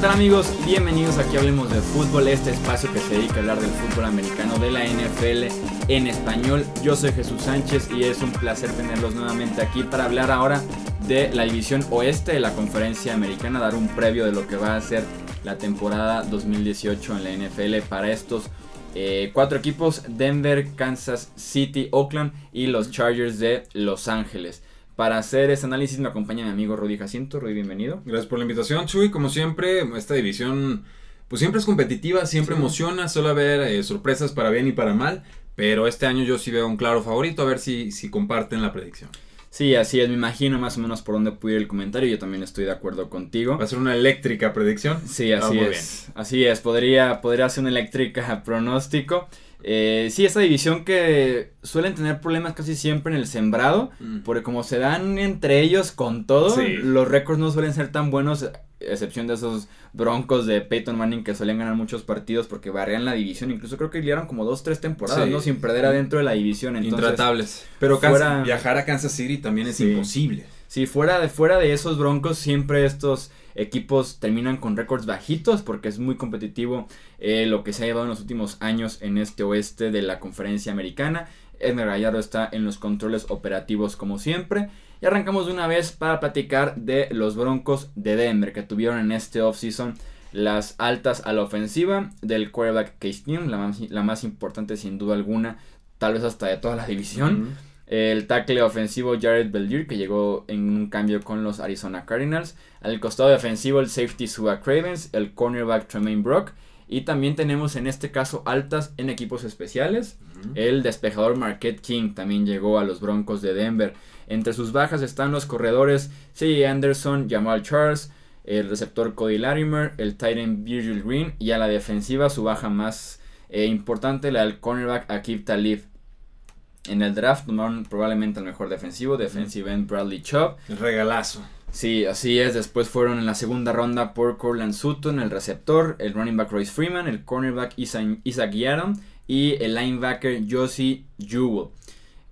tal amigos? Bienvenidos aquí Hablemos de Fútbol, este espacio que se dedica a hablar del fútbol americano de la NFL en español. Yo soy Jesús Sánchez y es un placer tenerlos nuevamente aquí para hablar ahora de la división oeste de la conferencia americana, dar un previo de lo que va a ser la temporada 2018 en la NFL para estos eh, cuatro equipos, Denver, Kansas City, Oakland y los Chargers de Los Ángeles. Para hacer este análisis me acompaña mi amigo Rudy Jacinto. Rudy, bienvenido. Gracias por la invitación, Chuy. Como siempre, esta división pues siempre es competitiva, siempre emociona, suele haber eh, sorpresas para bien y para mal, pero este año yo sí veo un claro favorito, a ver si, si comparten la predicción. Sí, así es, me imagino más o menos por dónde puede ir el comentario, yo también estoy de acuerdo contigo. ¿Va a ser una eléctrica predicción? Sí, así ah, es. Así es, podría, podría ser una eléctrica pronóstico. Eh, sí, esa división que suelen tener problemas casi siempre en el sembrado, mm. porque como se dan entre ellos con todo, los récords no suelen ser tan buenos, excepción de esos broncos de Peyton Manning que suelen ganar muchos partidos porque barrían la división, incluso creo que liaron como dos, tres temporadas, ¿no? Sin perder adentro de la división. Entonces, Intratables. Pero viajar a Kansas City también es imposible. Sí, fuera de, fuera de esos broncos siempre estos equipos terminan con récords bajitos porque es muy competitivo eh, lo que se ha llevado en los últimos años en este oeste de la conferencia americana. Edgar Gallardo está en los controles operativos como siempre. Y arrancamos de una vez para platicar de los Broncos de Denver que tuvieron en este offseason las altas a la ofensiva del quarterback Case Keenum, la más, la más importante sin duda alguna, tal vez hasta de toda la división. El tackle ofensivo Jared Bellier, que llegó en un cambio con los Arizona Cardinals. Al costado defensivo el safety Suba Cravens, el cornerback Tremaine Brock. Y también tenemos en este caso altas en equipos especiales. El despejador Marquette King también llegó a los Broncos de Denver. Entre sus bajas están los corredores C.J. Anderson, Jamal Charles, el receptor Cody Larimer, el Titan Virgil Green y a la defensiva su baja más eh, importante, la del cornerback Akib Talib. En el draft tomaron probablemente el mejor defensivo, defensive end Bradley Chubb. El regalazo. Sí, así es. Después fueron en la segunda ronda por Corland Sutton, el receptor, el running back Royce Freeman, el cornerback Isaac Yaron y el linebacker Josie Jewell.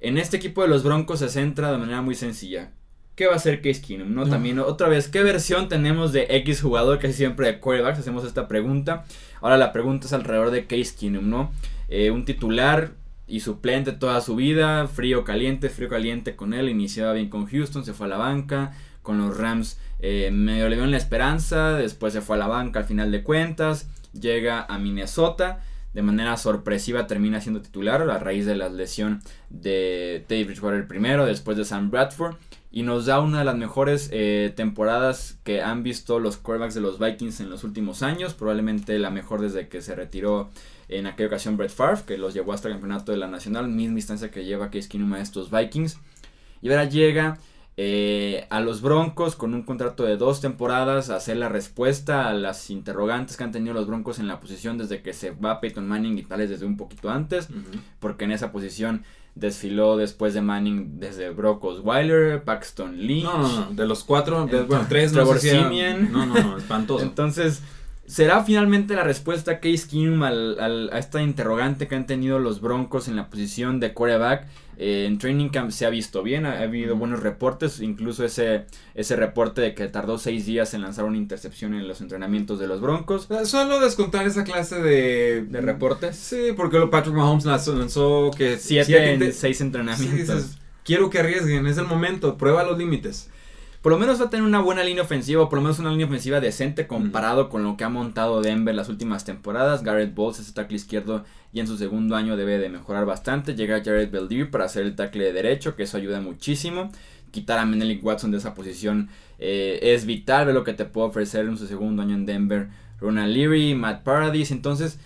En este equipo de los Broncos se centra de manera muy sencilla. ¿Qué va a hacer Case Keenum? ¿no? También otra vez, ¿qué versión tenemos de X jugador? Casi siempre de quarterbacks hacemos esta pregunta. Ahora la pregunta es alrededor de Case Keenum, ¿no? Eh, un titular y suplente toda su vida, frío caliente, frío caliente con él, iniciaba bien con Houston, se fue a la banca, con los Rams eh, medio le dio la esperanza, después se fue a la banca al final de cuentas, llega a Minnesota, de manera sorpresiva termina siendo titular a raíz de la lesión de David Bridgewater primero, después de Sam Bradford, y nos da una de las mejores eh, temporadas que han visto los quarterbacks de los Vikings en los últimos años, probablemente la mejor desde que se retiró en aquella ocasión Brett Favre, que los llevó hasta el campeonato de la Nacional, misma instancia que lleva Case Keenum a estos Vikings. Y ahora llega eh, a los Broncos con un contrato de dos temporadas a hacer la respuesta a las interrogantes que han tenido los Broncos en la posición desde que se va Peyton Manning y tales desde un poquito antes, porque en esa posición desfiló después de Manning desde Brock Osweiler, Paxton Lynch. No, no, de los cuatro, de, bueno, tres, no No, no, no, espantoso. Entonces, ¿Será finalmente la respuesta Case Keenum al, a esta interrogante que han tenido los Broncos en la posición de quarterback? Eh, en Training Camp se ha visto bien, ha, habido buenos reportes, incluso ese, ese reporte de que tardó seis días en lanzar una intercepción en los entrenamientos de los Broncos. Solo descontar esa clase de, de reportes. Sí, porque Patrick Mahomes lanzó, que siete, en seis entrenamientos. quiero que arriesguen, es el momento, prueba los límites por lo menos va a tener una buena línea ofensiva, por lo menos una línea ofensiva decente comparado con lo que ha montado Denver las últimas temporadas. Garrett Bowles es el tackle izquierdo y en su segundo año debe de mejorar bastante. Llega Jared Beldier para hacer el tackle de derecho, que eso ayuda muchísimo. Quitar a Menelik Watson de esa posición eh, es vital, de lo que te puede ofrecer en su segundo año en Denver. Ronald Leary, Matt Paradis, entonces...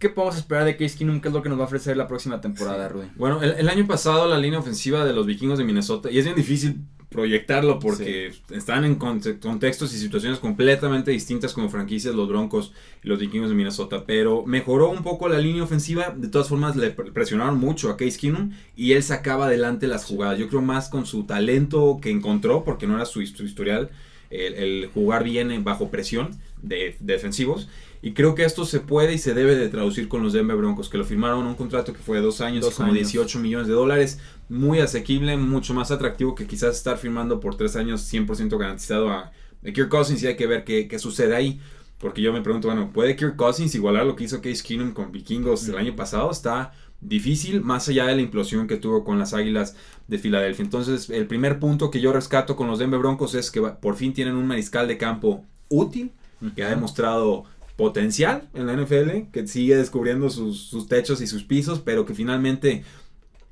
¿Qué podemos esperar de Case Keenum? ¿Qué es lo que nos va a ofrecer la próxima temporada, Rudy? Bueno, el, el, año pasado la línea ofensiva de los vikingos de Minnesota, y es bien difícil proyectarlo porque están en contextos y situaciones completamente distintas como franquicias los Broncos y los Vikings de Minnesota, pero mejoró un poco la línea ofensiva, de todas formas le presionaron mucho a Case Keenum y él sacaba adelante las jugadas, yo creo más con su talento que encontró, porque no era su, historial, el, jugar bien bajo presión de defensivos y creo que esto se puede y se debe de traducir con los Denver Broncos, que lo firmaron un contrato que fue de dos años, como 18 millones de dólares, muy asequible, mucho más atractivo que quizás estar firmando por tres años 100% garantizado a, Kirk Cousins y hay que ver qué, qué sucede ahí. Porque yo me pregunto, bueno, ¿puede Kirk Cousins igualar lo que hizo Case Keenum con Vikingos el año pasado? Está difícil, más allá de la implosión que tuvo con las Águilas de Filadelfia. Entonces, el primer punto que yo rescato con los Denver Broncos es que por fin tienen un mariscal de campo útil, que ha demostrado potencial en la NFL, que sigue descubriendo sus, sus techos y sus pisos, pero que finalmente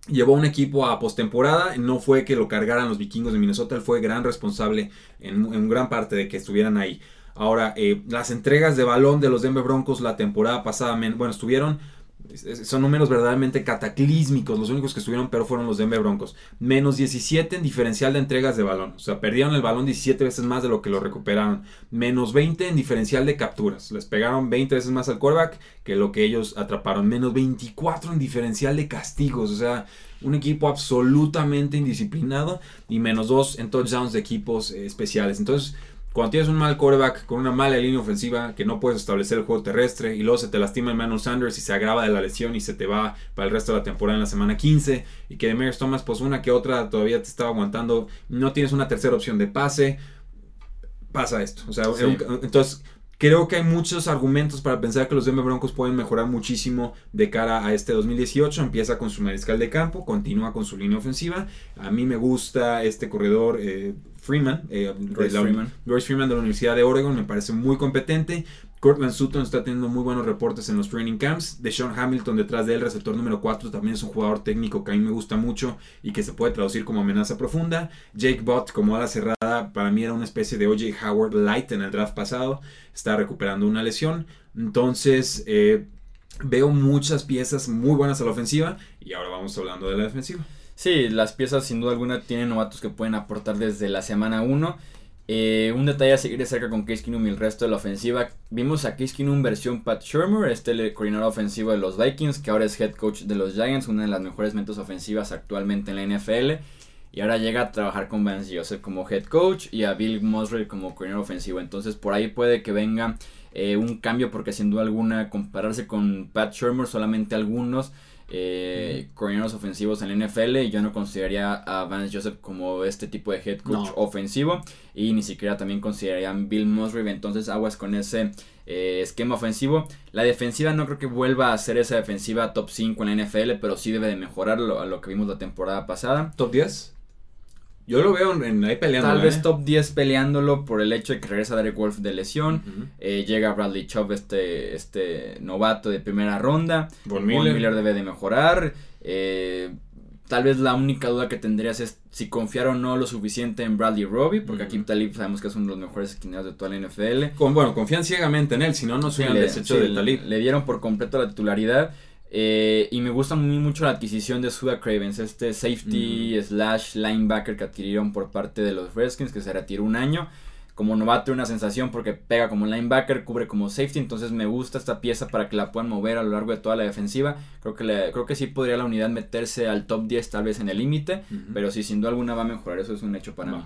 llevó a un equipo a postemporada. No fue que lo cargaran los vikingos de Minnesota, él fue gran responsable en, gran parte de que estuvieran ahí. Ahora, eh, las entregas de balón de los Denver Broncos la temporada pasada, bueno, estuvieron son números verdaderamente cataclísmicos, los únicos que estuvieron pero fueron los Denver Broncos. Menos 17 en diferencial de entregas de balón, o sea, perdieron el balón 17 veces más de lo que lo recuperaron. Menos 20 en diferencial de capturas, les pegaron 20 veces más al quarterback que lo que ellos atraparon. Menos 24 en diferencial de castigos, o sea, un equipo absolutamente indisciplinado y menos 2 en touchdowns de equipos eh, especiales. Entonces, cuando tienes un mal quarterback con una mala línea ofensiva que no puedes establecer el juego terrestre y luego se te lastima Emmanuel Sanders y se agrava de la lesión y se te va para el resto de la temporada en la semana 15 y que Demers Thomas pues una que otra todavía te estaba aguantando, no tienes una tercera opción de pase, pasa esto. O sea, entonces creo que hay muchos argumentos para pensar que los Denver Broncos pueden mejorar muchísimo de cara a este 2018. Empieza con su mariscal de campo, continúa con su línea ofensiva. A mí me gusta este corredor. Eh, Freeman, eh, Royce, Freeman. Freeman de la Universidad de Oregon, me parece muy competente. Cortland Sutton está teniendo muy buenos reportes en los training camps. De Sean Hamilton detrás de él, receptor número 4, también es un jugador técnico que a mí me gusta mucho y que se puede traducir como amenaza profunda. Jake Bott como ala cerrada, para mí era una especie de OJ Howard light en el draft pasado. Está recuperando una lesión. Entonces, eh, veo muchas piezas muy buenas a la ofensiva y ahora vamos hablando de la defensiva. Sí, las piezas sin duda alguna tienen novatos que pueden aportar desde la semana 1. Eh, un detalle a seguir de cerca con Case Keenum y el resto de la ofensiva. Vimos a Case Keenum versión Pat Shermer, este coordinador ofensivo de los Vikings, que ahora es head coach de los Giants, una de las mejores mentos ofensivas actualmente en la NFL. Y ahora llega a trabajar con Vance Joseph como head coach y a Bill Musgrave como coordinador ofensivo. Entonces por ahí puede que venga eh, un cambio porque sin duda alguna compararse con Pat Shermer solamente algunos eh, coordinadores ofensivos en la NFL y yo no consideraría a Vance Joseph como este tipo de head coach ofensivo y ni siquiera también consideraría a Bill Musgrave entonces aguas con ese eh, esquema ofensivo. La defensiva no creo que vuelva a ser esa defensiva top 5 en la NFL pero sí debe de mejorarlo a lo que vimos la temporada pasada. Top 10 yo lo veo en, ahí peleando. Tal vez ¿eh? top 10 peleándolo por el hecho de que regresa Derek Wolf de lesión. Eh, llega Bradley Chubb, este, este novato de primera ronda. Von Miller. debe de mejorar. Eh, tal vez la única duda que tendrías es si confiar o no lo suficiente en Bradley Robbie, porque aquí Talib sabemos que es uno de los mejores esquineros de toda la NFL. Con, bueno, confían ciegamente en él, si no, no se desecho de Talib. Le dieron por completo la titularidad. Eh, y me gusta muy mucho la adquisición de Suda Cravens, este safety slash linebacker que adquirieron por parte de los Redskins, que se retiró un año. Como novato una sensación porque pega como linebacker, cubre como safety, entonces me gusta esta pieza para que la puedan mover a lo largo de toda la defensiva. Creo que, le, creo que sí podría la unidad meterse al top 10 tal vez en el límite, pero sí, sin duda alguna va a mejorar, eso es un hecho para mí.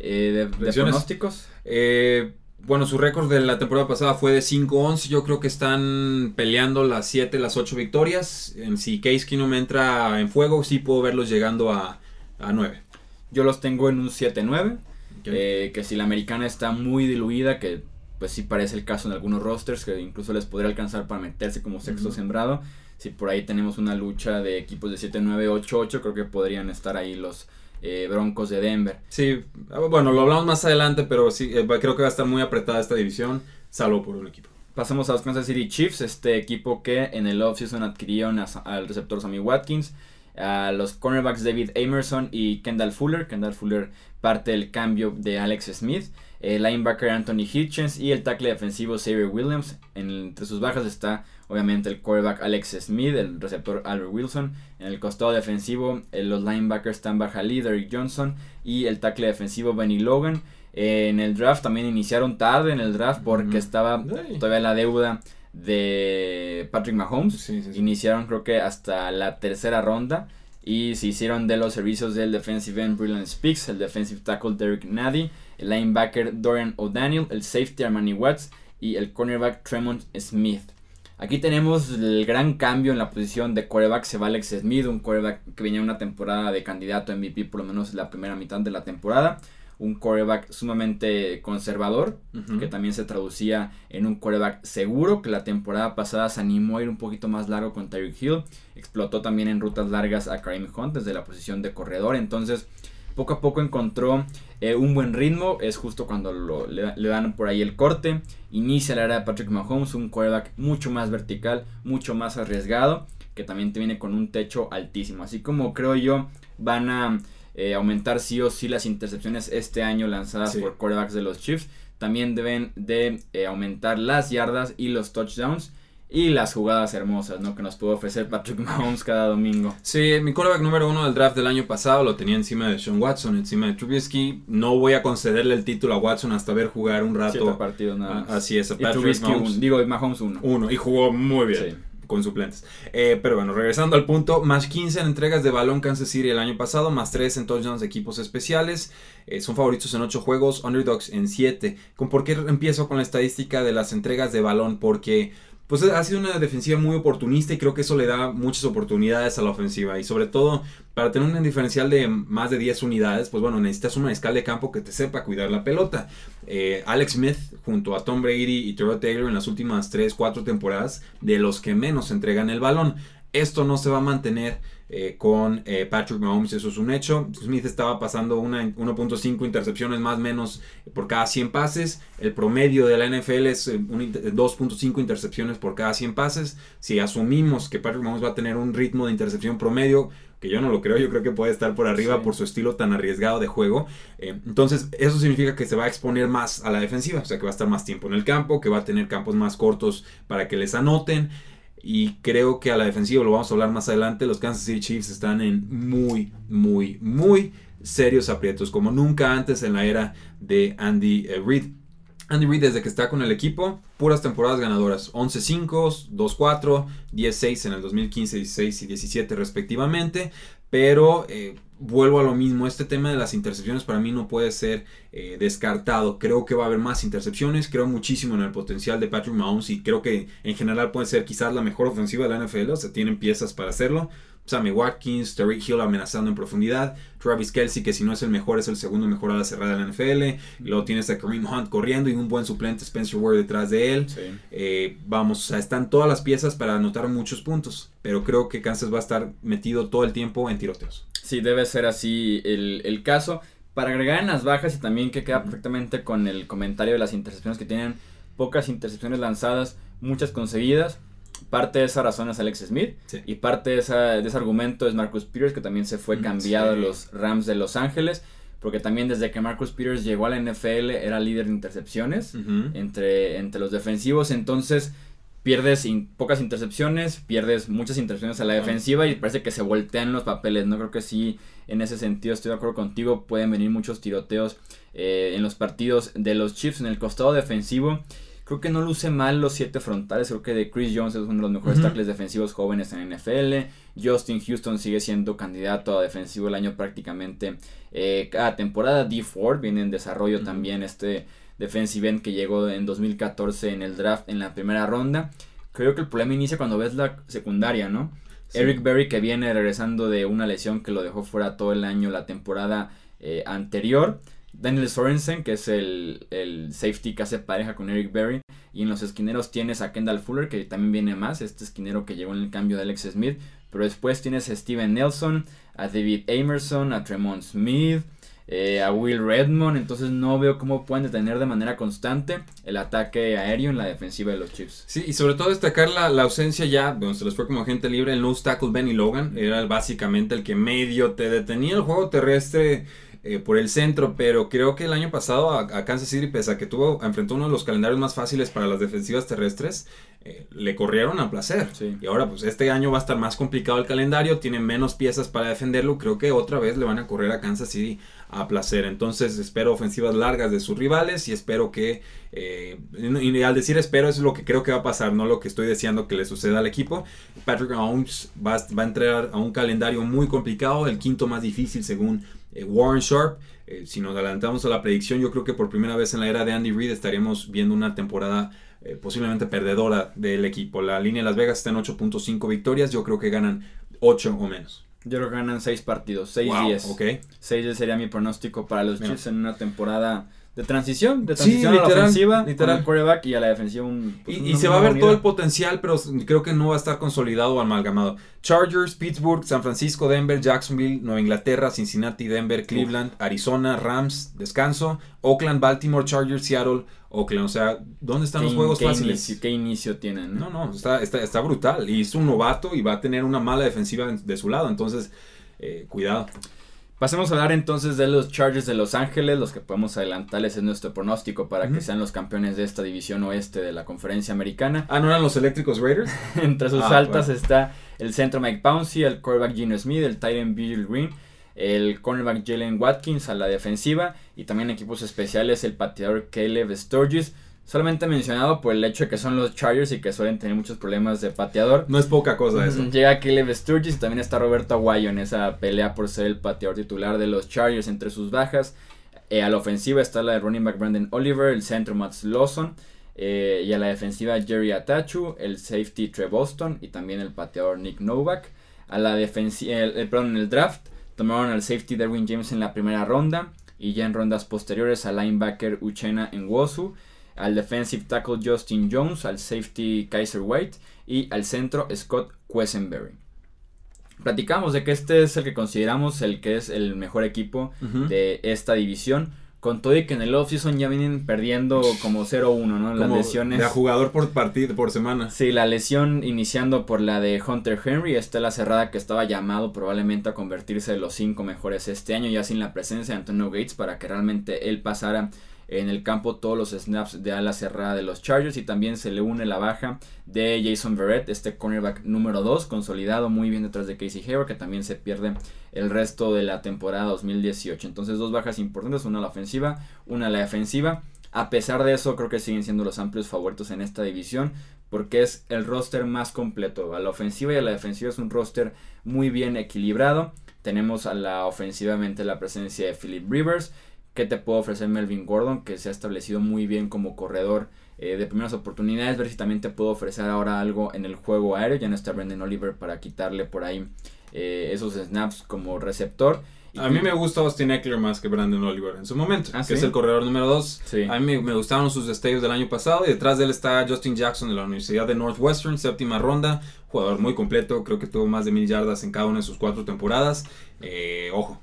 Eh, de, pronósticos? Eh, bueno, su récord de la temporada pasada fue de 5-11. Yo creo que están peleando las 7, las 8 victorias. En, si Case Keenum entra en fuego, sí puedo verlos llegando a, a 9. Yo los tengo en un 7-9. Eh, que si la americana está muy diluida, que pues sí parece el caso en algunos rosters, que incluso les podría alcanzar para meterse como sexto sembrado. Si por ahí tenemos una lucha de equipos de 7-9, 8-8, creo que podrían estar ahí los eh, Broncos de Denver. Sí, ah, bueno, lo hablamos más adelante, pero sí, eh, creo que va a estar muy apretada esta división, salvo por un equipo. Pasamos a los Kansas City Chiefs, este equipo que en el offseason adquirieron al receptor Sammy Watkins, a los cornerbacks David Emerson y Kendall Fuller. Kendall Fuller parte del cambio de Alex Smith. El linebacker Anthony Hitchens y el tackle defensivo Xavier Williams. entre sus bajas está obviamente el quarterback Alex Smith, el receptor Albert Wilson. En el costado defensivo eh, los linebackers están Lee, Derrick Johnson y el tackle defensivo Benny Logan. Eh, en el draft también iniciaron tarde en el draft porque estaba todavía la deuda de Patrick Mahomes. Iniciaron creo que hasta la tercera ronda y se hicieron de los servicios del defensive end Brilliant Speaks, el defensive tackle Derek Nady, el linebacker Dorian O'Daniel, el safety Armani Watts y el cornerback Tremont Smith. Aquí tenemos el gran cambio en la posición de quarterback. Se va Alex Smith, un quarterback que venía una temporada de candidato a MVP, por lo menos la primera mitad de la temporada. un quarterback sumamente conservador, que también se traducía en un quarterback seguro, que la temporada pasada se animó a ir un poquito más largo con Tyreek Hill, explotó también en rutas largas a Kareem Hunt desde la posición de corredor, entonces poco a poco encontró eh, un buen ritmo, es justo cuando le, dan por ahí el corte, inicia la era de Patrick Mahomes, un quarterback mucho más vertical, mucho más arriesgado, que también te viene con un techo altísimo, así como creo yo van a eh, aumentar sí o sí las intercepciones este año lanzadas por quarterbacks de los Chiefs. También deben de eh, aumentar las yardas y los touchdowns y las jugadas hermosas, ¿no? Que nos puede ofrecer Patrick Mahomes cada domingo. Sí, mi quarterback número uno del draft del año pasado lo tenía encima de Sean Watson, encima de Trubisky. No voy a concederle el título a Watson hasta ver jugar un rato. Siete partidos nada más. Así es, a Patrick Mahomes. digo, Mahomes uno. Uno, y jugó muy bien. Sí con suplentes. Eh, pero bueno, regresando al punto, más 15 en entregas de balón Kansas City el año pasado, más 3 en touchdowns de equipos especiales. Eh, son favoritos en 8 juegos, underdogs en 7. ¿Por qué empiezo con la estadística de las entregas de balón? Porque pues ha sido una defensiva muy oportunista y creo que eso le da muchas oportunidades a la ofensiva y sobre todo para tener un diferencial de más de 10 unidades, pues bueno, necesitas una escala de campo que te sepa cuidar la pelota. Eh, Alex Smith junto a Tom Brady y Terrell Taylor en las últimas 3, 4 temporadas de los que menos entregan el balón. Esto no se va a mantener eh, con eh, Patrick Mahomes, eso es un hecho. Smith estaba pasando 1.5 intercepciones más o menos por cada 100 pases. El promedio de la NFL es 2.5 eh, intercepciones por cada 100 pases. Si asumimos que Patrick Mahomes va a tener un ritmo de intercepción promedio, que yo no lo creo, yo creo que puede estar por arriba por su estilo tan arriesgado de juego. entonces, eso significa que se va a exponer más a la defensiva, o sea, que va a estar más tiempo en el campo, que va a tener campos más cortos para que les anoten. Y creo que a la defensiva, lo vamos a hablar más adelante, los Kansas City Chiefs están en muy, muy, muy serios aprietos, como nunca antes en la era de Andy eh, Reid. Andy Reid desde que está con el equipo, puras temporadas ganadoras, 11-5, 2-4, 10-6 en el 2015, 16 y 17 respectivamente, pero eh, vuelvo a lo mismo, este tema de las intercepciones para mí no puede ser eh, descartado. Creo que va a haber más intercepciones, creo muchísimo en el potencial de Patrick Mahomes y creo que en general puede ser quizás la mejor ofensiva de la NFL, o sea, tienen piezas para hacerlo. Sammy Watkins, Terry Hill amenazando en profundidad, Travis Kelsey, que si no es el mejor, es el segundo mejor a la cerrada de la NFL. Luego tienes a Kareem Hunt corriendo y un buen suplente Spencer Ward detrás de él. Eh, vamos, o sea, están todas las piezas para anotar muchos puntos, pero creo que Kansas va a estar metido todo el tiempo en tiroteos. Sí, debe ser así el, caso. Para agregar en las bajas y también que queda perfectamente con el comentario de las intercepciones que tienen pocas intercepciones lanzadas, muchas conseguidas. Parte de esa razón es Alex Smith y parte de, de, ese argumento es Marcus Peters que también se fue mm, cambiado a los Rams de Los Ángeles porque también desde que Marcus Peters llegó a la NFL era líder de intercepciones entre, entre los defensivos entonces pierdes pocas intercepciones, pierdes muchas intercepciones a la defensiva y parece que se voltean los papeles. No creo que sí, en ese sentido estoy de acuerdo contigo. Pueden venir muchos tiroteos eh, en los partidos de los Chiefs en el costado defensivo. Creo que no luce mal los siete frontales. Creo que de Chris Jones es uno de los mejores tackles defensivos jóvenes en NFL. Justin Houston sigue siendo candidato a defensivo el año prácticamente eh, cada temporada. D Ford viene en desarrollo también este defensive end que llegó en 2014 en el draft en la primera ronda. Creo que el problema inicia cuando ves la secundaria, ¿no? Eric Berry que viene regresando de una lesión que lo dejó fuera todo el año la temporada eh, anterior. Daniel Sorensen, que es el, el, safety que hace pareja con Eric Berry. Y en los esquineros tienes a Kendall Fuller, que también viene más, este esquinero que llegó en el cambio de Alex Smith. Pero después tienes a Steven Nelson, a David Emerson, a Tremont Smith, eh, a Will Redmond, entonces no veo cómo pueden detener de manera constante el ataque aéreo en la defensiva de los Chiefs. Sí, y sobre todo destacar la, ausencia ya, donde se les fue como agente libre, el nose tackle Benny Logan, era básicamente el que medio te detenía el juego terrestre eh, por el centro, pero creo que el año pasado a, Kansas City, pese a que tuvo, enfrentó uno de los calendarios más fáciles para las defensivas terrestres, eh, le corrieron a placer. Y ahora, pues este año va a estar más complicado el calendario, tiene menos piezas para defenderlo, creo que otra vez le van a correr a Kansas City a placer. Entonces espero ofensivas largas de sus rivales y espero que, eh, y al decir espero es lo que creo que va a pasar, no lo que estoy deseando que le suceda al equipo. Patrick Mahomes va, va a entrar a un calendario muy complicado, el quinto más difícil según eh, Warren Sharp. Eh, si nos adelantamos a la predicción, yo creo que por primera vez en la era de Andy Reid estaríamos viendo una temporada eh, posiblemente perdedora del equipo. La línea de Las Vegas está en 8.5 victorias, yo creo que ganan 8 o menos. Yo creo que ganan 6 partidos, 6-10. Wow, ok. 6-10 sería mi pronóstico para los Chiefs en una temporada de transición, de Sí, transición a la ofensiva, literal. con el quarterback y a la defensiva un... pues, Y, una y se va a ver todo el potencial, pero creo que no va a estar consolidado o amalgamado. Chargers, Pittsburgh, San Francisco, Denver, Jacksonville, Nueva Inglaterra, Cincinnati, Denver, Cleveland, Arizona, Rams, descanso, Oakland, Baltimore, Chargers, Seattle, Oakland. O sea, ¿dónde están los ¿Qué- juegos qué fáciles? Inicio, ¿Qué inicio tienen? No, no, está, está, está brutal. Y es un novato y va a tener una mala defensiva de su lado. Entonces, eh, cuidado. Pasemos a hablar entonces de los Chargers de Los Ángeles, los que podemos adelantarles es nuestro pronóstico para que sean los campeones de esta división oeste de la conferencia americana. Ah, ¿no eran los eléctricos Raiders? Entre sus Ah, altas bueno. está el centro Mike Pouncey, el quarterback Gino Smith, el tight end Bill Green, el cornerback Jalen Watkins a la defensiva y también equipos especiales el pateador Caleb Sturgis. Solamente mencionado por el hecho de que son los Chargers y que suelen tener muchos problemas de pateador. No es poca cosa eso. Llega Caleb Sturgis y también está Roberto Aguayo en esa pelea por ser el pateador titular de los Chargers entre sus bajas. Eh, a la ofensiva está la de running back Brandon Oliver, el centro Matt Lawson. eh, y a la defensiva Jerry Atachu, el safety Trey Boston y también el pateador Nick Novak. A la defensiva, el, el- perdón, en el draft tomaron al safety Derwin James en la primera ronda y ya en rondas posteriores al linebacker Uchena Nwosu, al defensive tackle Justin Jones, al safety Kaiser White y al centro Scott Quesenberry. Platicamos de que este es el que consideramos el que es el mejor equipo de esta división. Con todo y que en el offseason ya vienen perdiendo como 0-1, ¿no? Las Como lesiones. De a jugador por partido, por semana. Sí, la lesión iniciando por la de Hunter Henry, esta es la cerrada que estaba llamado probablemente a convertirse en los cinco mejores este año, ya sin la presencia de Antonio Gates para que realmente él pasara en el campo todos los snaps de ala cerrada de los Chargers y también se le une la baja de Jason Verrett, este cornerback número 2, consolidado muy bien detrás de Casey Hayward, que también se pierde el resto de la temporada 2018. Entonces dos bajas importantes, una a la ofensiva, una a la defensiva. A pesar de eso, creo que siguen siendo los amplios favoritos en esta división porque es el roster más completo. A la ofensiva y a la defensiva es un roster muy bien equilibrado. Tenemos a la ofensivamente la presencia de Philip Rivers. Que te puede ofrecer Melvin Gordon? Que se ha establecido muy bien como corredor eh, de primeras oportunidades. Ver si también te puedo ofrecer ahora algo en el juego aéreo. Ya no está Brendan Oliver para quitarle por ahí eh, esos snaps como receptor. Y A mí me gusta Austin Eckler más que Brandon Oliver en su momento, ¿Ah, que sí? es el corredor número 2. Sí. A mí me, me gustaron sus destellos del año pasado y detrás de él está Justin Jackson de la Universidad de Northwestern, séptima ronda, jugador muy completo, creo que tuvo más de mil yardas en cada una de sus cuatro temporadas. Eh, ojo,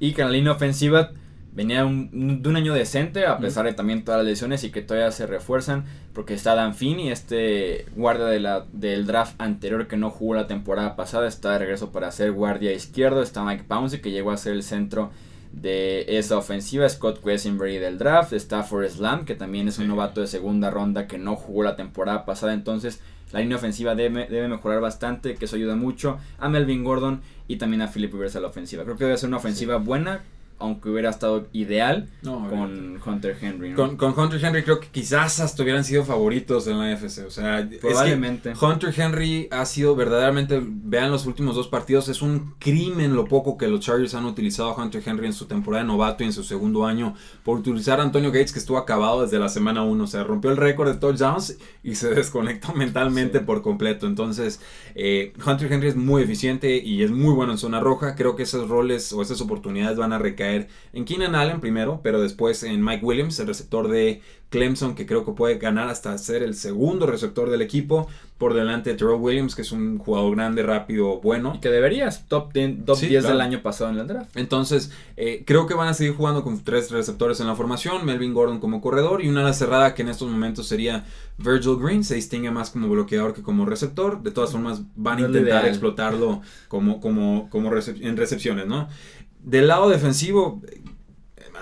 Y que la línea ofensiva venía un- de un año decente, a pesar de también todas las lesiones y que todavía se refuerzan, porque está Dan Finney, este guardia de la, del draft anterior que no jugó la temporada pasada, está de regreso para ser guardia izquierdo, está Mike Pouncey que llegó a ser el centro de esa ofensiva, Scott Quesenberry del draft, está Forrest Lamb que también es un novato de segunda ronda que no jugó la temporada pasada, entonces la línea ofensiva debe, debe mejorar bastante, que eso ayuda mucho a Melvin Gordon y también a Philip Rivers a la ofensiva. Creo que debe ser una ofensiva buena, aunque hubiera estado ideal No, con Hunter Henry. ¿no? con, con Hunter Henry creo que quizás hasta hubieran sido favoritos en la FC. O sea, es que Probablemente. Hunter Henry ha sido verdaderamente, vean los últimos dos partidos, es un crimen lo poco que los Chargers han utilizado a Hunter Henry en su temporada de novato y en su segundo año por utilizar a Antonio Gates que estuvo acabado desde la semana 1, o sea, rompió el récord de touchdowns y se desconectó mentalmente Sí. por completo. Entonces, eh, Hunter Henry es muy eficiente y es muy bueno en zona roja. Creo que esos roles o esas oportunidades van a recaer en Keenan Allen primero, pero después en Mike Williams, el receptor de Clemson, que creo que puede ganar hasta ser el segundo receptor del equipo, por delante de Terrell Williams, que es un jugador grande, rápido, bueno. Y que deberías, top 10, top Sí, 10 claro. del año pasado en el draft. Entonces, eh, creo que van a seguir jugando con tres receptores en la formación, Melvin Gordon como corredor y una ala cerrada que en estos momentos sería Virgil Green, se distingue más como bloqueador que como receptor, de todas formas van a No intentar explotarlo como, como, como recep- en recepciones, ¿no? Del lado defensivo,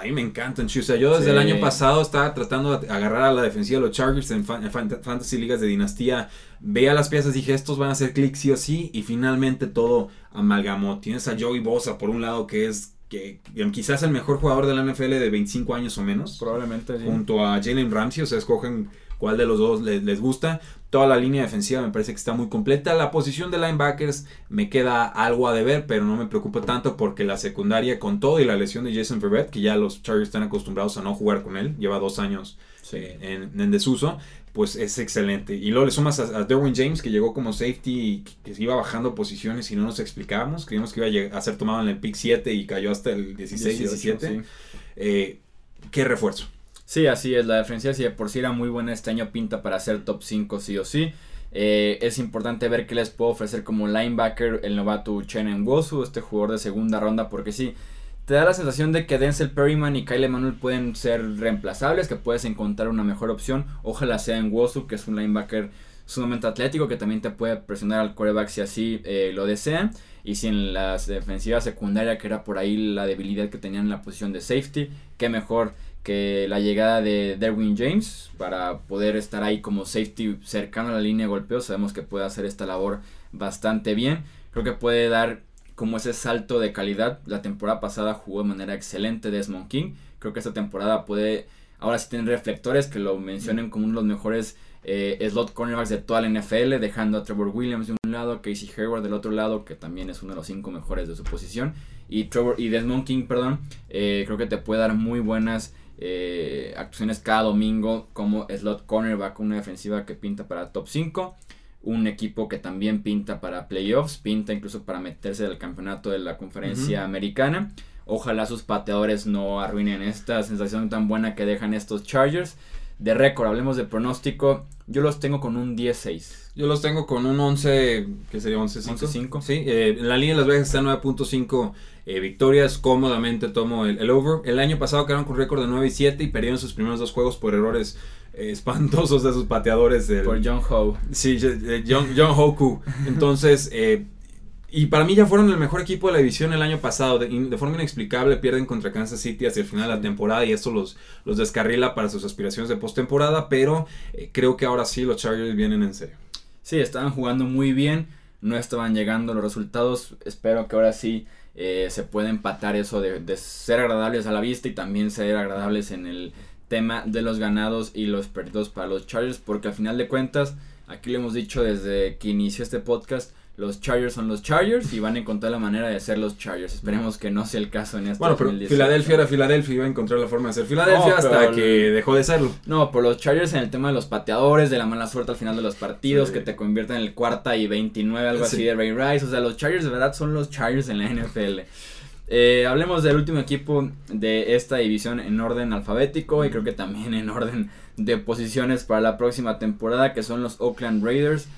a mí me encantan, o sea, yo desde Sí. el año pasado estaba tratando de agarrar a la defensiva de los Chargers en, fan- en fan- fantasy ligas de dinastía, veía las piezas, dije, estos van a hacer clic sí o sí, y finalmente todo amalgamó. Tienes a Joey Bosa por un lado, que es que, que quizás el mejor jugador de la NFL de 25 años o menos, Probablemente, sí. junto a Jalen Ramsey, o sea, escogen cuál de los dos les, les gusta. Toda la línea defensiva me parece que está muy completa. La posición de linebackers me queda algo a deber, pero no me preocupa tanto porque la secundaria, con todo y la lesión de Jason Verrett, que ya los Chargers están acostumbrados a no jugar con él, lleva dos años eh, en, desuso, pues es excelente. Y luego le sumas a, Derwin James, que llegó como safety y que, iba bajando posiciones y no nos explicábamos. Creíamos que iba a, ser tomado en el pick 7 y cayó hasta el 16, 17. Eh, qué refuerzo. Sí, así es. La defensa, si de por sí era muy buena este año, pinta para ser top 5 sí o sí. Eh, es importante ver qué les puedo ofrecer como linebacker el novato Chen Wosu, este jugador de segunda ronda, porque sí, te da la sensación de que Denzel Perryman y Kyle Emanuel pueden ser reemplazables, que puedes encontrar una mejor opción. Ojalá sea en Wosu, que es un linebacker sumamente atlético, que también te puede presionar al quarterback si así eh, lo desean. Y si en la defensiva secundaria, que era por ahí la debilidad que tenían en la posición de safety, qué mejor que la llegada de Derwin James para poder estar ahí como safety cercano a la línea de golpeo. Sabemos que puede hacer esta labor bastante bien. Creo que puede dar como ese salto de calidad. La temporada pasada jugó de manera excelente Desmond King. Creo que esta temporada puede ahora sí tener reflectores que lo mencionen como uno de los mejores eh, slot cornerbacks de toda la NFL, dejando a Trevor Williams de un lado, Casey Hayward del otro lado, que también es uno de los cinco mejores de su posición. Y Trevor y Desmond King, perdón, eh, creo que te puede dar muy buenas eh, actuaciones cada domingo como slot cornerback, una defensiva que pinta para top 5, un equipo que también pinta para playoffs, pinta incluso para meterse del campeonato de la conferencia americana. Ojalá sus pateadores no arruinen esta sensación tan buena que dejan estos Chargers. De récord, hablemos de pronóstico. Yo los tengo con un 10-6. Yo los tengo con un 11, que sería 11-5. Sí, eh, en la línea de Las Vegas está 9.5 eh, victorias. Cómodamente tomo el, over. El año pasado quedaron con récord de 9 y 7 y perdieron sus primeros dos juegos por errores eh, espantosos de sus pateadores. por John Ho. Sí, John, John Hoku. Entonces, y para mí ya fueron el mejor equipo de la división el año pasado. De, forma inexplicable pierden contra Kansas City hacia el final de la temporada y esto los, los descarrila para sus aspiraciones de postemporada. Pero eh, creo que ahora sí los Chargers vienen en serio. Sí, estaban jugando muy bien. No estaban llegando los resultados. Espero que ahora sí eh, se pueda empatar eso de, de ser agradables a la vista y también ser agradables en el tema de los ganados y los perdidos para los Chargers. Porque al final de cuentas, aquí lo hemos dicho desde que inició este podcast los Chargers son los Chargers y van a encontrar la manera de ser los Chargers. Esperemos que no sea el caso en este Bueno, pero Filadelfia era Filadelfia y iba a encontrar la forma de ser Filadelfia hasta que dejó de serlo. No, por los Chargers en el tema de los pateadores, de la mala suerte al final de los partidos, que te convierten en el cuarta y 29, algo así de Ray Rice. O sea, los Chargers de verdad son los Chargers en la NFL. Eh, hablemos del último equipo de esta división en orden alfabético y creo que también en orden de posiciones para la próxima temporada, que son los Oakland Raiders.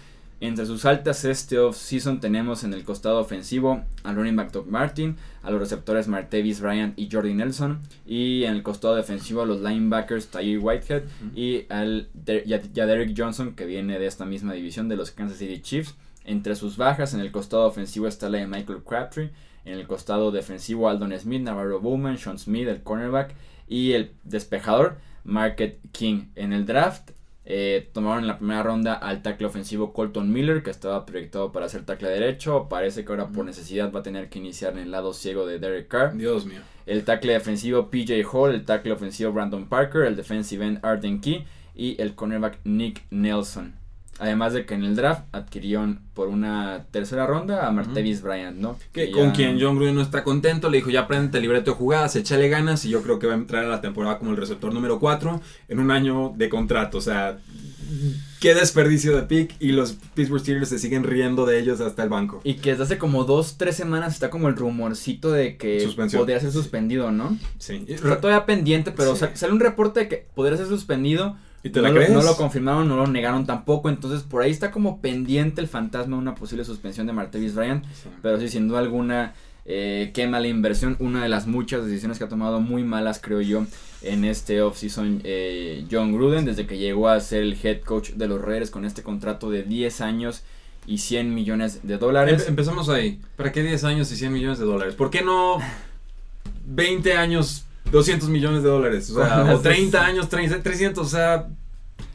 Entre sus altas este off-season tenemos en el costado ofensivo al running back Doug Martin, a los receptores Martavis Bryant y Jordi Nelson, y en el costado defensivo a los linebackers Tyre Whitehead y, al a Derek Johnson que viene de esta misma división de los Kansas City Chiefs. Entre sus bajas en el costado ofensivo está la de Michael Crabtree, en el costado defensivo Aldon Smith, Navarro Bowman, Sean Smith, el cornerback y el despejador Market King. En el draft eh, tomaron en la primera ronda al tackle ofensivo Colton Miller, que estaba proyectado para ser tackle derecho. Parece que ahora por necesidad va a tener que iniciar en el lado ciego de Derek Carr. Dios mío. El tackle defensivo PJ Hall, el tackle ofensivo Brandon Parker, el defensive end Arden Key y el cornerback Nick Nelson. Además de que en el draft adquirieron por una tercera ronda a Martavis Bryant, ¿no? Que, con quien John Gruden no está contento, le dijo ya aprende el libreto de jugadas, échale ganas y yo creo que va a entrar a la temporada como el receptor número 4 en un año de contrato, o sea, qué desperdicio de pick y los Pittsburgh Steelers se siguen riendo de ellos hasta el banco. Y que desde hace como dos, tres semanas está como el rumorcito de que podría ser suspendido, ¿no? Sí. Está todavía pendiente, pero sale un reporte de que podría ser suspendido ¿Y te no, la crees? no lo confirmaron, no lo negaron tampoco. Entonces, por ahí está como pendiente el fantasma de una posible suspensión de Martavis Bryant. Pero sí, sin duda alguna, eh, quema la inversión. Una de las muchas decisiones que ha tomado muy malas, creo yo, en este offseason eh, John Gruden, desde que llegó a ser el head coach de los Raiders con este contrato de 10 años y 100 millones de dólares. empezamos ahí. ¿Para qué 10 años y 100 millones de dólares? ¿Por qué no 20 años 200 millones de dólares. O, sea, o 30 años, 30, 300. O sea,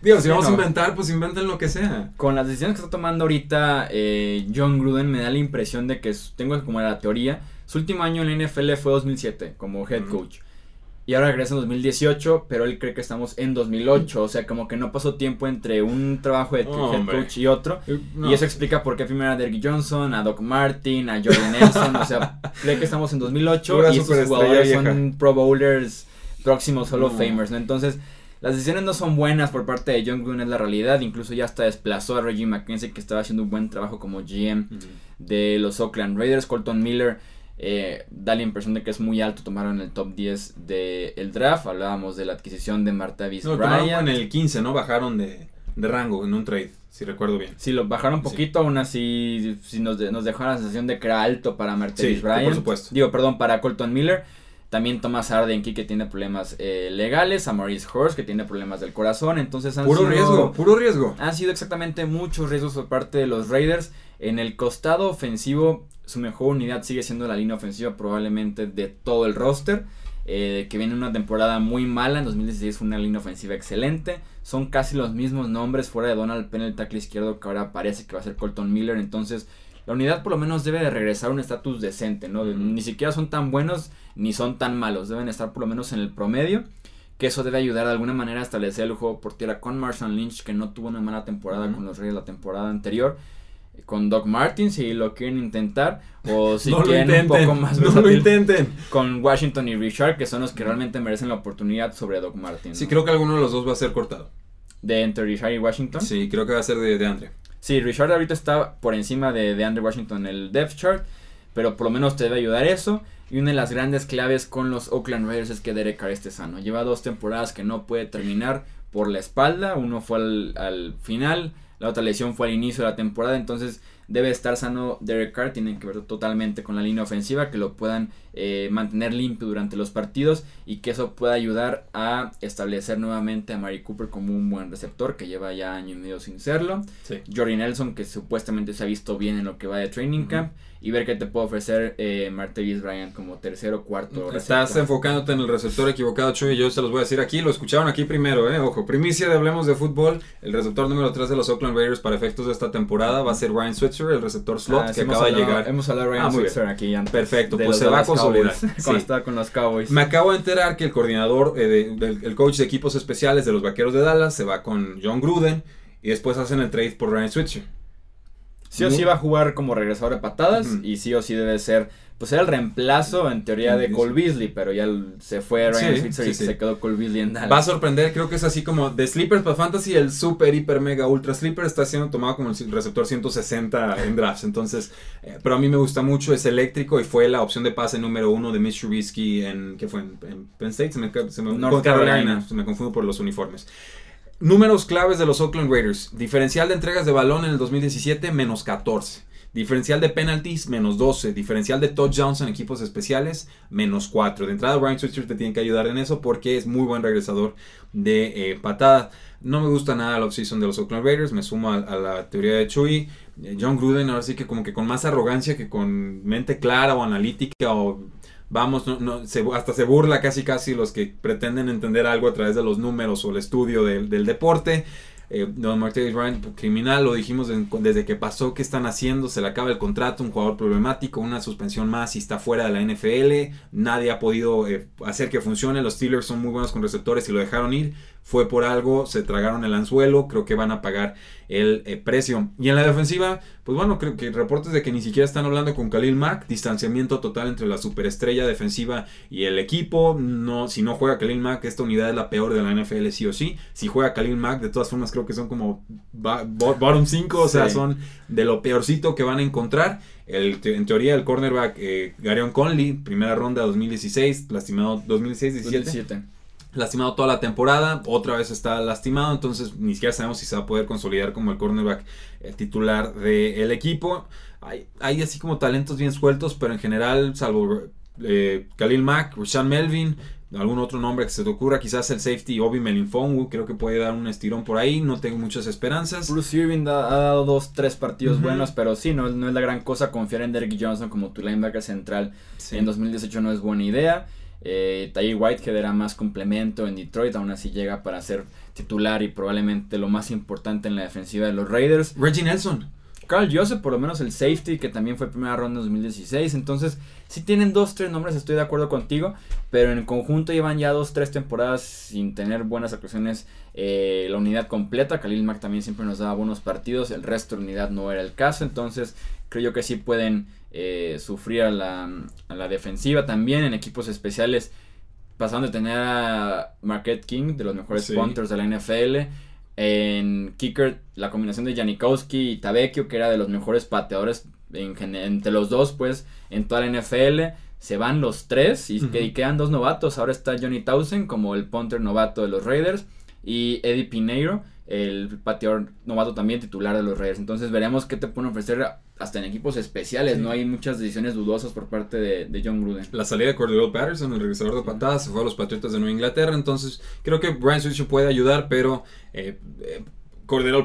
digo, si vamos a inventar, pues inventen lo que sea. Con las decisiones que está tomando ahorita eh, John Gruden, me da la impresión de que tengo como la teoría. Su último año en la NFL fue 2007 como head coach. Y ahora regresa en 2018, pero él cree que estamos en 2008, o sea, como que no pasó tiempo entre un trabajo de head coach y otro, y eso explica por qué primero a Derek Johnson, a Doc Martin, a Jordan Nelson, o sea, cree que estamos en 2008 y estos jugadores son Pro Bowlers próximos Hall of Famers, ¿no? Entonces, las decisiones no son buenas por parte de John Gruden, es la realidad. Incluso ya hasta desplazó a Reggie McKenzie, que estaba haciendo un buen trabajo como GM de los Oakland Raiders. Colton Miller eh, da la impresión de que es muy alto. Tomaron el top 10 del draft. Hablábamos de la adquisición de Marta no, Bryant. en el 15, ¿no? Bajaron de, rango en un trade, si recuerdo bien. Sí, lo bajaron un poquito. Aún así, si nos, nos dejó la sensación de que era alto para Martavis Bryant. por supuesto. Digo, perdón, para Colton Miller. También Thomas Ardenki que tiene problemas eh, legales, a Maurice Horst que tiene problemas del corazón, entonces han puro riesgo, puro riesgo. Han sido exactamente muchos riesgos por parte de los Raiders. En el costado ofensivo, su mejor unidad sigue siendo la línea ofensiva probablemente de todo el roster. Eh, que viene una temporada muy mala. En 2016 fue una línea ofensiva excelente. Son casi los mismos nombres fuera de Donald Penn, el tackle izquierdo, que ahora parece que va a ser Colton Miller. Entonces, la unidad por lo menos debe de regresar a un estatus decente, ¿no? Ni siquiera son tan buenos ni son tan malos, deben estar por lo menos en el promedio, que eso debe ayudar de alguna manera a establecer el juego por tierra con Marshall Lynch, que no tuvo una mala temporada con los Reyes la temporada anterior, con Doc Martin si lo quieren intentar o si quieren un poco más no lo intenten con Washington y Richard que son los que realmente merecen la oportunidad sobre Doc Martin. Sí, creo que alguno de los dos va a ser cortado. ¿De entre Richard y Washington? Sí, creo que va a ser de, de Andre. Sí, Richard ahorita está por encima de, de Andre Washington en el depth chart, pero por lo menos te debe ayudar eso. Y una de las grandes claves con los Oakland Raiders es que Derek Carr esté sano. Lleva dos temporadas que no puede terminar por la espalda. Uno fue al, al final, la otra lesión fue al inicio de la temporada. Entonces debe estar sano Derek Carr, tiene que ver totalmente con la línea ofensiva, que lo puedan eh, mantener limpio durante los partidos y que eso pueda ayudar a establecer nuevamente a Mari Cooper como un buen receptor, que lleva ya año y medio sin serlo. Sí. Jordy Nelson, que supuestamente se ha visto bien en lo que va de training camp y ver qué te puede ofrecer eh, Martavis Bryant como tercero cuarto. Estás enfocándote en el receptor equivocado, Chuy. Yo se los voy a decir aquí. Lo escucharon aquí primero, ¿eh? Ojo, primicia de Hablemos de Fútbol. El receptor número 3 de los Oakland Raiders para efectos de esta temporada va a ser Ryan Switzer, el receptor slot ah, que acaba de llegar. Hemos hablado de Ryan ah, Switzer aquí antes. Perfecto, pues se va a Cuando está con los Cowboys. Me acabo de enterar que el coordinador, eh, del el coach de equipos especiales de los Vaqueros de Dallas se va con John Gruden y después hacen el trade por Ryan Switzer. Sí o sí va a jugar como regresador de patadas y sí o sí debe ser, pues era el reemplazo en teoría de Cole Beasley, pero ya se fue Ryan Switzer y se quedó Cole Beasley en Dallas. Va a sorprender, creo que es así como de Sleepers para Fantasy, el super, hiper, mega, ultra sleeper está siendo tomado como el receptor 160 en drafts, entonces, eh, pero a mí me gusta mucho, es eléctrico y fue la opción de pase número uno de Mitch Trubisky en, ¿qué fue? En, Penn State, se me, se me, North Carolina, se me confundo por los uniformes. Números claves de los Oakland Raiders. Diferencial de entregas de balón en el 2017, menos 14. Diferencial de penalties, menos 12. Diferencial de touchdowns en equipos especiales, menos 4. De entrada, Ryan Switzer te tiene que ayudar en eso porque es muy buen regresador de eh, patada. No me gusta nada la offseason de los Oakland Raiders. Me sumo a, la teoría de Chuy. Eh, John Gruden, ahora sí que como que con más arrogancia que con mente clara o analítica o vamos, no, hasta se burla casi casi los que pretenden entender algo a través de los números o el estudio del, deporte. Eh, Don Martínez Ryan, criminal, lo dijimos desde que pasó, ¿qué están haciendo? Se le acaba el contrato, un jugador problemático, una suspensión más y está fuera de la NFL. Nadie ha podido eh, hacer que funcione. Los Steelers son muy buenos con receptores y lo dejaron ir fue por algo, se tragaron el anzuelo, creo que van a pagar el eh, precio. Y en la defensiva, pues bueno, creo que reportes de que ni siquiera están hablando con Khalil Mack, distanciamiento total entre la superestrella defensiva y el equipo. No, si no juega Khalil Mack, esta unidad es la peor de la NFL sí o sí. Si juega Khalil Mack, de todas formas creo que son como bottom 5, o sea, son de lo peorcito que van a encontrar. El, en teoría, el cornerback eh, Garion Conley, primera ronda 2016, lastimado 2016-17 lastimado toda la temporada, otra vez está lastimado, entonces ni siquiera sabemos si se va a poder consolidar como el cornerback titular del equipo. Hay, hay, así como talentos bien sueltos, pero en general, salvo eh, Khalil Mack, Rashan Melvin, algún otro nombre que se te ocurra, quizás el safety Obi Melinfongu, creo que puede dar un estirón por ahí, no tengo muchas esperanzas. Bruce Irving ha dado dos, tres partidos buenos, pero sí, no, no es la gran cosa confiar en Derek Johnson como tu linebacker central en 2018 no es buena idea. Eh, White que era más complemento en Detroit, aún así llega para ser titular y probablemente lo más importante en la defensiva de los Raiders. Reggie Nelson. Carl Joseph, por lo menos el safety, que también fue primera ronda en 2016. Entonces, si tienen dos, tres nombres, estoy de acuerdo contigo. Pero en el conjunto llevan ya dos, tres temporadas sin tener buenas actuaciones. Eh, la unidad completa, Khalil Mack también siempre nos daba buenos partidos. El resto de la unidad no era el caso. Entonces, creo yo que sí pueden eh, sufrir a la, a la defensiva. También en equipos especiales, pasando de tener a Marquette King, de los mejores punters de la NFL en kicker, la combinación de Janikowski y Tabekio, que era de los mejores pateadores en, entre los dos, pues, en toda la NFL. Se van los tres y, quedan dos novatos. Ahora está Johnny Townsend como el punter novato de los Raiders y Eddie Pineiro, el pateador novato también titular de los Raiders. Entonces veremos qué te pueden ofrecer hasta en equipos especiales. No hay muchas decisiones dudosas por parte de, John Gruden. La salida de Cordero Patterson, el regresador de patadas, se fue a los Patriotas de Nueva Inglaterra. Entonces creo que Brian Switch puede ayudar, pero eh, eh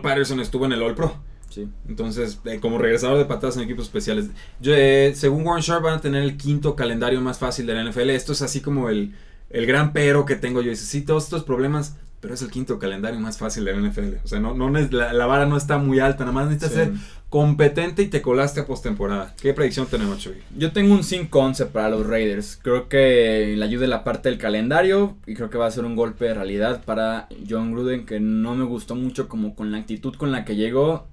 Patterson estuvo en el All Pro. Sí. Entonces, eh, como regresador de patadas en equipos especiales. Eh, según Warren Sharp, van a tener el quinto calendario más fácil de la NFL. Esto es así como el, el gran pero que tengo yo. Dice, sí, todos estos problemas pero es el quinto calendario más fácil de la NFL. O sea, no, no la, la, vara no está muy alta, nada más necesitas ser competente y te colaste a postemporada. ¿Qué predicción tenemos, Chuy? Yo tengo un 5-11 para los Raiders. Creo que le ayude la parte del calendario y creo que va a ser un golpe de realidad para John Gruden que no me gustó mucho como con la actitud con la que llegó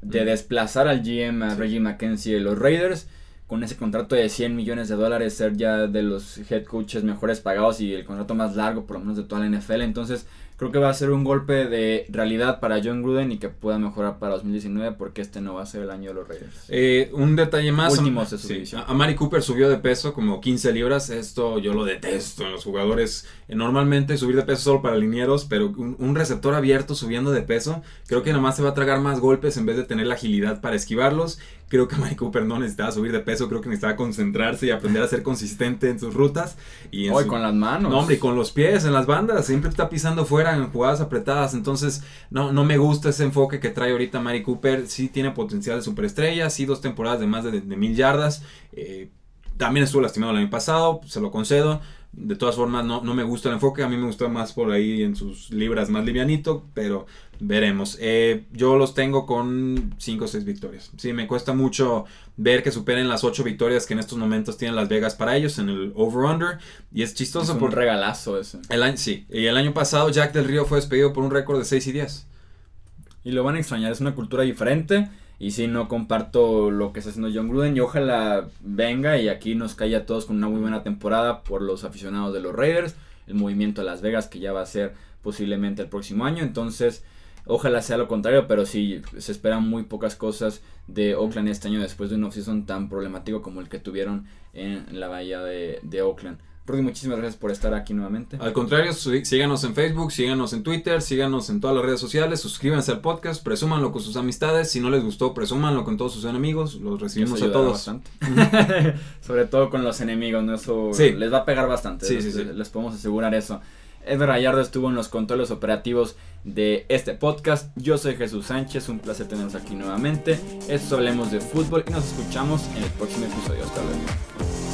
de desplazar al GM a Reggie McKenzie de los Raiders con ese contrato de 100 millones de dólares ser ya de los head coaches mejores pagados y el contrato más largo por lo menos de toda la NFL. Entonces creo que va a ser un golpe de realidad para John Gruden y que pueda mejorar para 2019 porque este no va a ser el año de los Raiders. Eh, un detalle más. Últimos de su división. A Mari Cooper subió de peso como 15 libras. Esto yo lo detesto en los jugadores. Eh, normalmente subir de peso solo para linieros, pero un, receptor abierto subiendo de peso, creo que nomás se va a tragar más golpes en vez de tener la agilidad para esquivarlos. Creo que Mari Cooper no necesitaba subir de peso, creo que necesitaba concentrarse y aprender a ser consistente en sus rutas. Y Hoy con las manos. No, hombre, y con los pies en las bandas. Siempre está pisando fuera en jugadas apretadas. Entonces, no, no me gusta ese enfoque que trae ahorita Mari Cooper. Sí tiene potencial de superestrella, sí dos temporadas de más de, mil yardas. Eh, también estuvo lastimado el año pasado, se lo concedo. De todas formas, no, no me gusta el enfoque. A mí me gusta más por ahí en sus libras más livianito, pero veremos. Eh, yo los tengo con 5 o 6 victorias. Sí, me cuesta mucho ver que superen las 8 victorias que en estos momentos tienen Las Vegas para ellos en el over-under. Y es chistoso. Es un regalazo ese. El año, sí, y el año pasado Jack del Río fue despedido por un récord de 6 y 10. Y lo van a extrañar, es una cultura diferente. Y sí, no comparto lo que está haciendo John Gruden. Y ojalá venga y aquí nos caiga a todos con una muy buena temporada por los aficionados de los Raiders. El movimiento a Las Vegas que ya va a ser posiblemente el próximo año. Entonces, ojalá sea lo contrario. Pero sí, se esperan muy pocas cosas de Oakland este año después de un offseason tan problemático como el que tuvieron en la bahía de, de Oakland. Rudy, muchísimas gracias por estar aquí nuevamente. Al contrario, síganos en Facebook, síganos en Twitter, síganos en todas las redes sociales, suscríbanse al podcast, presúmanlo con sus amistades, si no les gustó, presúmanlo con todos sus enemigos, los recibimos a todos. Bastante. Sobre todo con los enemigos, ¿no? eso les va a pegar bastante, sí, les, sí, les podemos asegurar eso. Edgar Gallardo estuvo en los controles operativos de este podcast. Yo soy Jesús Sánchez, un placer tenerlos aquí nuevamente. Esto hablemos de fútbol y nos escuchamos en el próximo episodio. Hasta luego.